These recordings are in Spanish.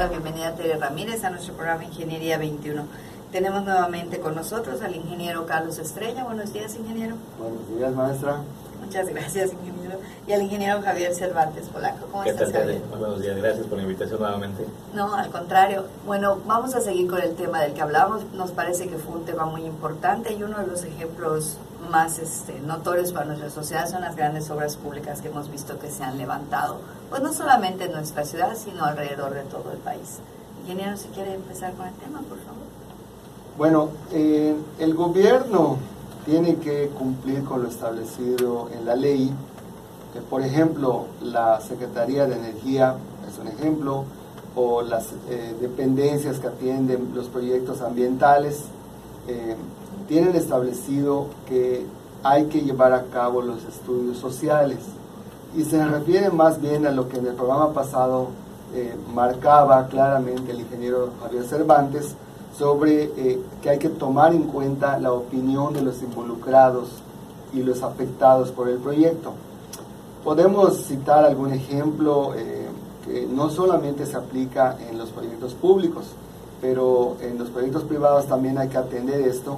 dar la bienvenida a Tere Ramírez a nuestro programa Ingeniería 21. Tenemos nuevamente con nosotros al ingeniero Carlos Estrella. Buenos días, ingeniero. Buenos días, maestra. Muchas gracias, ingeniero. Y al ingeniero Javier Cervantes Polaco. ¿Cómo ¿Qué estás, tal, Buenos días, gracias por la invitación nuevamente. No, al contrario. Bueno, vamos a seguir con el tema del que hablamos. Nos parece que fue un tema muy importante y uno de los ejemplos más este, notorios para nuestra sociedad son las grandes obras públicas que hemos visto que se han levantado, pues no solamente en nuestra ciudad, sino alrededor de todo el país. Ingeniero, si quiere empezar con el tema, por favor. Bueno, eh, el gobierno tiene que cumplir con lo establecido en la ley. Que, por ejemplo, la Secretaría de Energía es un ejemplo, o las eh, dependencias que atienden los proyectos ambientales, eh, tienen establecido que hay que llevar a cabo los estudios sociales. Y se refiere más bien a lo que en el programa pasado marcaba claramente el ingeniero Javier Cervantes, sobre eh, que hay que tomar en cuenta la opinión de los involucrados y los afectados por el proyecto. Podemos citar algún ejemplo eh, que no solamente se aplica en los proyectos públicos, pero en los proyectos privados también hay que atender esto.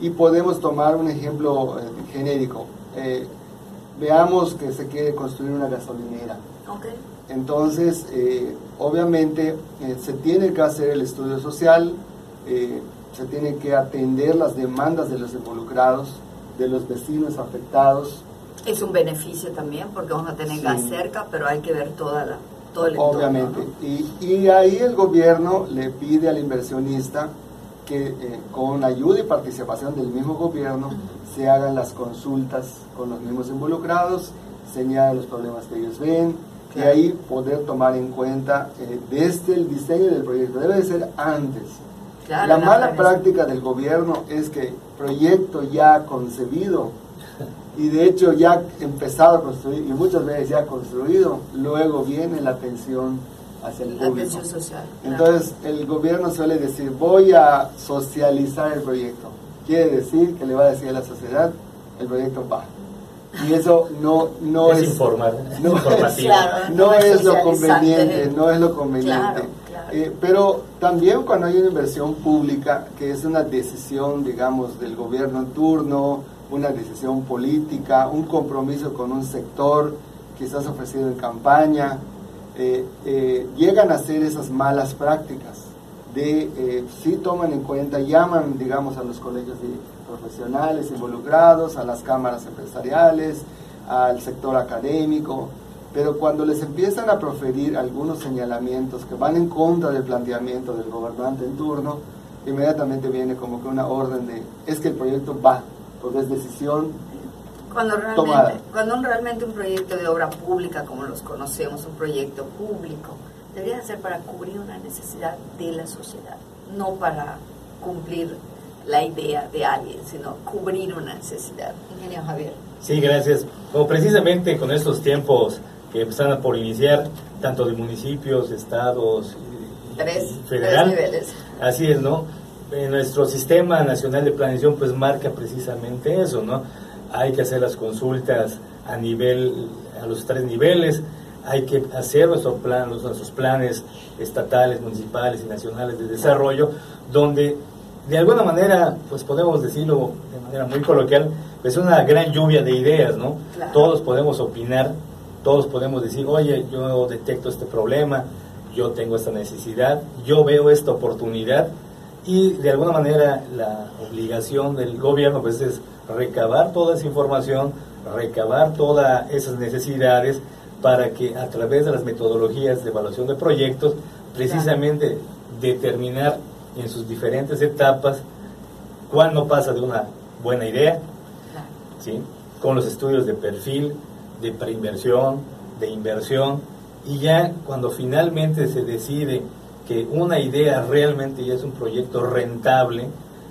Y podemos tomar un ejemplo eh, genérico. Veamos que se quiere construir una gasolinera. Entonces, obviamente, se tiene que hacer el estudio social, eh, se tienen que atender las demandas de los involucrados, de los vecinos afectados. Es un beneficio también porque vamos a tener gas cerca, pero hay que ver toda la, todo el entorno. Obviamente. Y, y, ahí el gobierno le pide al inversionista que eh, con ayuda y participación del mismo gobierno se hagan las consultas con los mismos involucrados, señalen los problemas que ellos ven, y ahí poder tomar en cuenta eh, desde el diseño del proyecto. Debe ser antes. La mala práctica del gobierno es que proyecto ya concebido y de hecho ya empezado a construir y muchas veces ya construido, luego viene la atención hacia el público. social. Entonces el gobierno suele decir voy a socializar el proyecto. Quiere decir que le va a decir a la sociedad el proyecto va. Y eso no, no es, informar, no, es, no, es, lo conveniente, no es lo conveniente. Eh, pero también cuando hay una inversión pública, que es una decisión, digamos, del gobierno en turno, una decisión política, un compromiso con un sector quizás ofrecido en campaña, eh, eh, llegan a ser esas malas prácticas de si toman en cuenta, llaman, digamos, a los colegios de profesionales involucrados, a las cámaras empresariales, al sector académico, pero cuando les empiezan a proferir algunos señalamientos que van en contra del planteamiento del gobernante en turno, inmediatamente viene como que una orden de, es que el proyecto va, porque es decisión cuando realmente, Cuando realmente un proyecto de obra pública, como los conocemos, un proyecto público, debería ser para cubrir una necesidad de la sociedad, no para cumplir la idea de alguien, sino cubrir una necesidad. Ingeniero Javier. Sí, gracias. Como precisamente con estos tiempos que están por iniciar, tanto de municipios, estados, tres, federal. niveles. Así es, ¿no? En nuestro sistema nacional de planeación pues marca precisamente eso, ¿no? Hay que hacer las consultas a nivel, a los tres niveles, hay que hacer nuestro plan, nuestros planes estatales, municipales y nacionales de desarrollo, donde de alguna manera, pues podemos decirlo de manera muy coloquial, es una gran lluvia de ideas, ¿no? Todos podemos opinar todos podemos decir, oye, yo detecto este problema, yo tengo esta necesidad, yo veo esta oportunidad y de alguna manera la obligación del gobierno pues es recabar toda esa información, recabar todas esas necesidades para que a través de las metodologías de evaluación de proyectos precisamente determinar en sus diferentes etapas cuándo pasa de una buena idea, ¿sí? con los estudios de perfil, de preinversión, de inversión, y ya cuando finalmente se decide que una idea realmente ya es un proyecto rentable,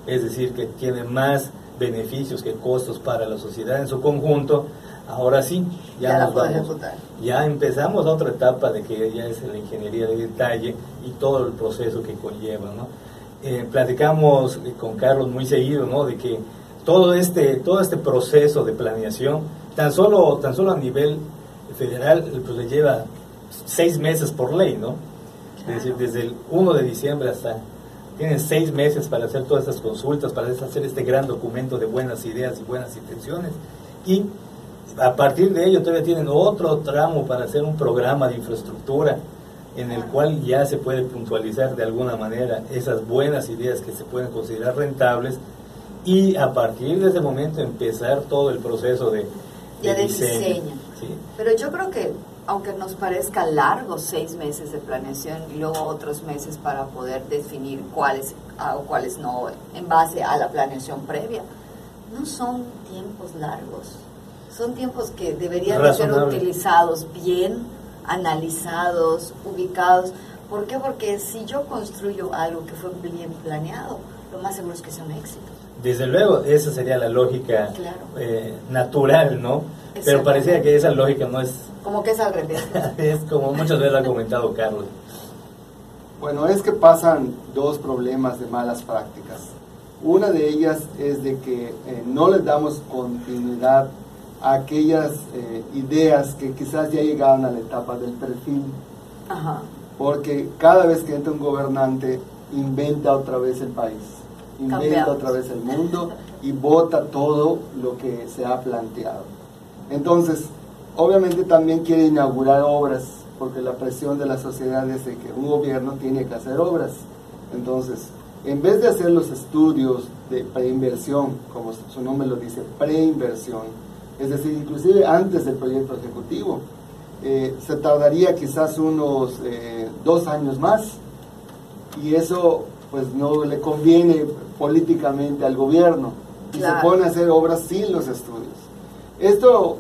es decir, que tiene más beneficios que costos para la sociedad en su conjunto, ahora sí, ya, nos vamos, ya empezamos otra etapa de que ya es la ingeniería de detalle y todo el proceso que conlleva, ¿no? Eh, platicamos con Carlos muy seguido, ¿no? De que todo este, todo este proceso de planeación tan solo, tan solo a nivel federal, pues le lleva seis meses por ley, ¿no? Es decir, desde el 1 de diciembre hasta... Tienen seis meses para hacer todas estas consultas, para hacer este gran documento de buenas ideas y buenas intenciones. Y a partir de ello todavía tienen otro tramo para hacer un programa de infraestructura en el cual ya se puede puntualizar de alguna manera esas buenas ideas que se pueden considerar rentables y a partir de ese momento empezar todo el proceso de, diseño. Pero yo creo que aunque nos parezca largo seis meses de planeación y luego otros meses para poder definir cuáles o cuáles no en base a la planeación previa, no son tiempos largos. Son tiempos que deberían de ser utilizados bien, analizados, ubicados. ¿Por qué? Porque si yo construyo algo que fue bien planeado, lo más seguro es que sea un éxito. Desde luego, esa sería la lógica eh, natural, ¿no? Pero parecía que esa lógica no es... Como que es al revés. es como muchas veces ha comentado Carlos. Bueno, es que pasan dos problemas de malas prácticas. Una de ellas es de que eh, no les damos continuidad a aquellas eh, ideas que quizás ya llegaban a la etapa del perfil. Ajá. Porque cada vez que entra un gobernante, inventa otra vez el país inventa otra vez el mundo y vota todo lo que se ha planteado. Entonces, obviamente también quiere inaugurar obras, porque la presión de la sociedad es de que un gobierno tiene que hacer obras. Entonces, en vez de hacer los estudios de preinversión, como su nombre lo dice, preinversión, es decir, inclusive antes del proyecto ejecutivo, eh, se tardaría quizás unos eh, dos años más y eso pues no le conviene políticamente al gobierno y se pone a hacer obras sin los estudios. Esto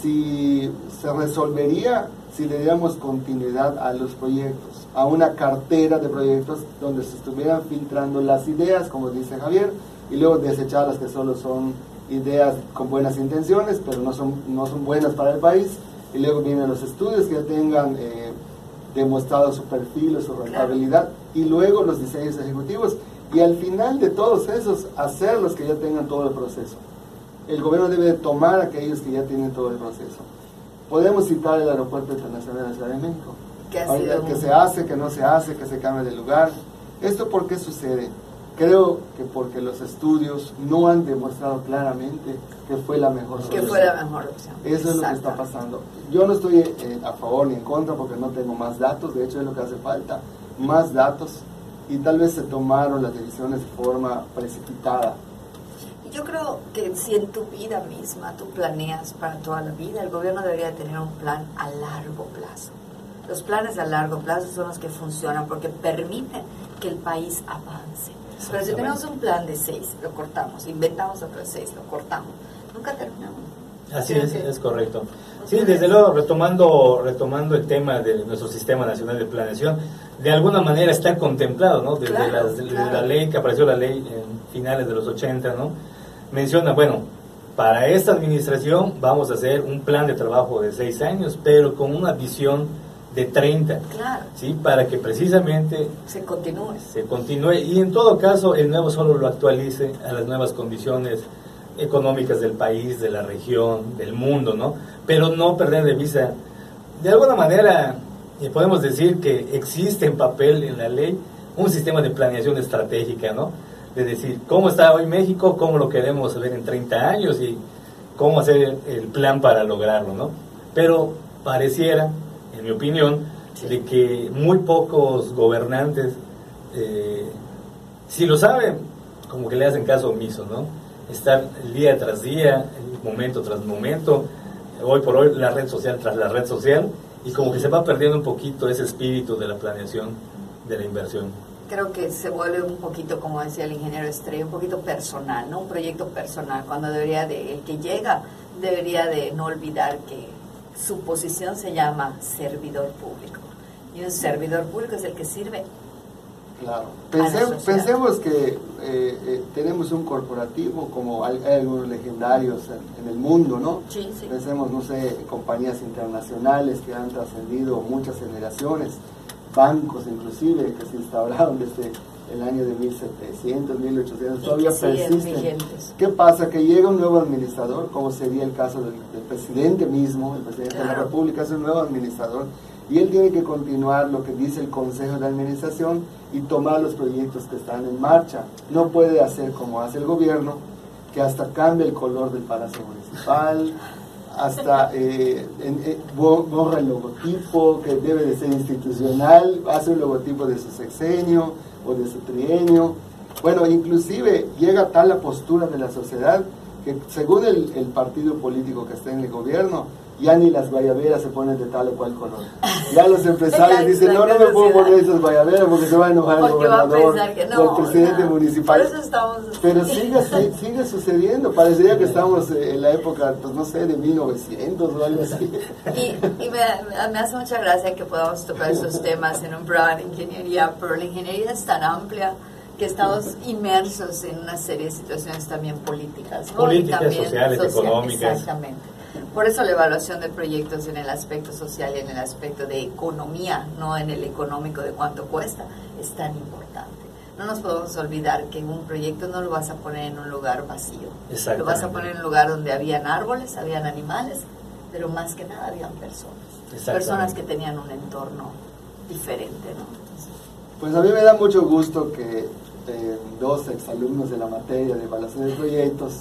si se resolvería si le diéramos continuidad a los proyectos, a una cartera de proyectos donde se estuvieran filtrando las ideas, como dice Javier, y luego desechar las que solo son ideas con buenas intenciones, pero no son, no son buenas para el país, y luego vienen los estudios que tengan eh, demostrado su perfil o su rentabilidad, y luego los diseños ejecutivos y al final de todos esos, hacer los que ya tengan todo el proceso. El gobierno debe tomar aquellos que ya tienen todo el proceso. Podemos citar el Aeropuerto Internacional de la Ciudad de México. Que se hace, que no se hace, que se cambia de lugar. ¿Esto por qué sucede? Creo que porque los estudios no han demostrado claramente que fue la mejor opción. Que fue la mejor opción. Eso es lo que está pasando. Yo no estoy eh, a favor ni en contra porque no tengo más datos, de hecho es lo que hace falta, más datos y tal vez se tomaron las decisiones de forma precipitada. Yo creo que si en tu vida misma tú planeas para toda la vida, el gobierno debería tener un plan a largo plazo. Los planes a largo plazo son los que funcionan porque permiten que el país avance. Pero si tenemos un plan de seis, lo cortamos, inventamos otro de seis, lo cortamos, nunca terminamos. Así es, es correcto. Sí, desde luego, retomando, retomando el tema de nuestro Sistema Nacional de Planeación, de alguna manera está contemplado, ¿no? Desde, la, ley, que apareció la ley en finales de los 80, ¿no? Menciona, bueno, para esta administración vamos a hacer un plan de trabajo de seis años, pero con una visión de 30, claro. ¿sí? Para que precisamente se continúe. Se continúe y en todo caso el nuevo solo lo actualice a las nuevas condiciones económicas del país, de la región, del mundo, ¿no? Pero no perder de vista, de alguna manera, eh, podemos decir que existe en papel en la ley un sistema de planeación estratégica, ¿no? De decir, ¿cómo está hoy México? ¿Cómo lo queremos ver en 30 años? Y cómo hacer el plan para lograrlo, ¿no? Pero pareciera, en mi opinión, de que muy pocos gobernantes, eh, si lo saben, como que le hacen caso omiso, ¿no? estar día tras día, momento tras momento, hoy por hoy la red social tras la red social, y como que se va perdiendo un poquito ese espíritu de la planeación, de la inversión. Creo que se vuelve un poquito, como decía el ingeniero Estrella, un poquito personal, ¿no? Un proyecto personal, cuando debería de, el que llega debería de no olvidar que su posición se llama servidor público. Y un servidor público es el que sirve Claro. pensemos que eh, eh, tenemos un corporativo como hay, algunos legendarios en, el mundo, ¿no? Sí, sí. Pensemos, no sé, compañías internacionales que han trascendido muchas generaciones, bancos inclusive que se instauraron desde el año de 1700, 1800, todavía persisten. ¿Qué pasa? Que llega un nuevo administrador, como sería el caso del, presidente mismo, el presidente de la República es un nuevo administrador, Y él tiene que continuar lo que dice el Consejo de Administración y tomar los proyectos que están en marcha. No puede hacer como hace el gobierno, que hasta cambia el color del Palacio Municipal, hasta eh, eh, borra el logotipo que debe de ser institucional, hace un logotipo de su sexenio o de su trienio. Bueno, inclusive llega tal la postura de la sociedad que según el, el partido político que está en el gobierno, ya ni las guayaberas se ponen de tal o cual color. Ya los empresarios dicen, no, no me puedo poner esas guayaberas porque se va a enojar el gobernador o el presidente municipal. Pero sigue, sigue sucediendo, parecería que estamos en la época, pues no sé, de 1900 o algo así. Y, y me, me, hace mucha gracia que podamos tocar estos temas en un programa de ingeniería, pero la ingeniería es tan amplia que estamos inmersos en una serie de situaciones también políticas. Políticas, sociales, económicas. Exactamente. Por eso la evaluación de proyectos en el aspecto social y en el aspecto de economía, no en el económico de cuánto cuesta, es tan importante. No nos podemos olvidar que un proyecto no lo vas a poner en un lugar vacío. Lo vas a poner en un lugar donde habían árboles, habían animales, pero más que nada habían personas. Personas que tenían un entorno diferente, ¿no? Pues a mí me da mucho gusto que eh, dos exalumnos de la materia de evaluación de proyectos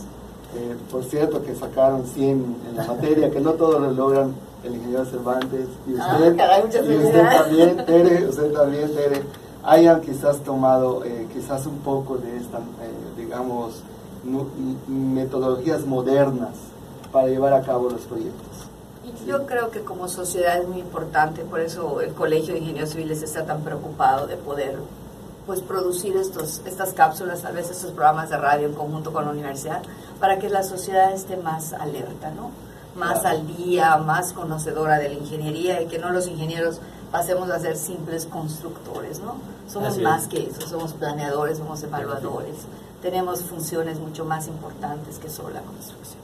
eh, por cierto, que sacaron 100 en la materia, que no todos lo logran, el ingeniero Cervantes y ah, usted, y usted también, Tere, usted también, Tere, hayan quizás tomado eh, quizás un poco de estas, eh, digamos, metodologías modernas para llevar a cabo los proyectos. Yo creo que como sociedad es muy importante, por eso el Colegio de Ingenieros Civiles está tan preocupado de poder pues producir estos, estas cápsulas, tal vez estos programas de radio en conjunto con la universidad, para que la sociedad esté más alerta, ¿no? Más al día, más conocedora de la ingeniería y que no los ingenieros pasemos a ser simples constructores, ¿no? Somos más que eso, somos planeadores, somos evaluadores, tenemos funciones mucho más importantes que solo la construcción.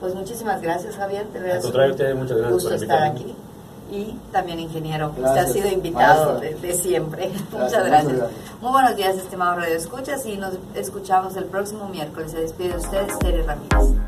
Pues muchísimas gracias, Javier. Te Al contrario, muchas gracias gusto estar aquí y también ingeniero. Usted ha sido invitado de, siempre. Muchas gracias. Muy buenos días, estimados Radio Escuchas, y nos escuchamos el próximo miércoles. Se despide de ustedes, Tere Ramírez.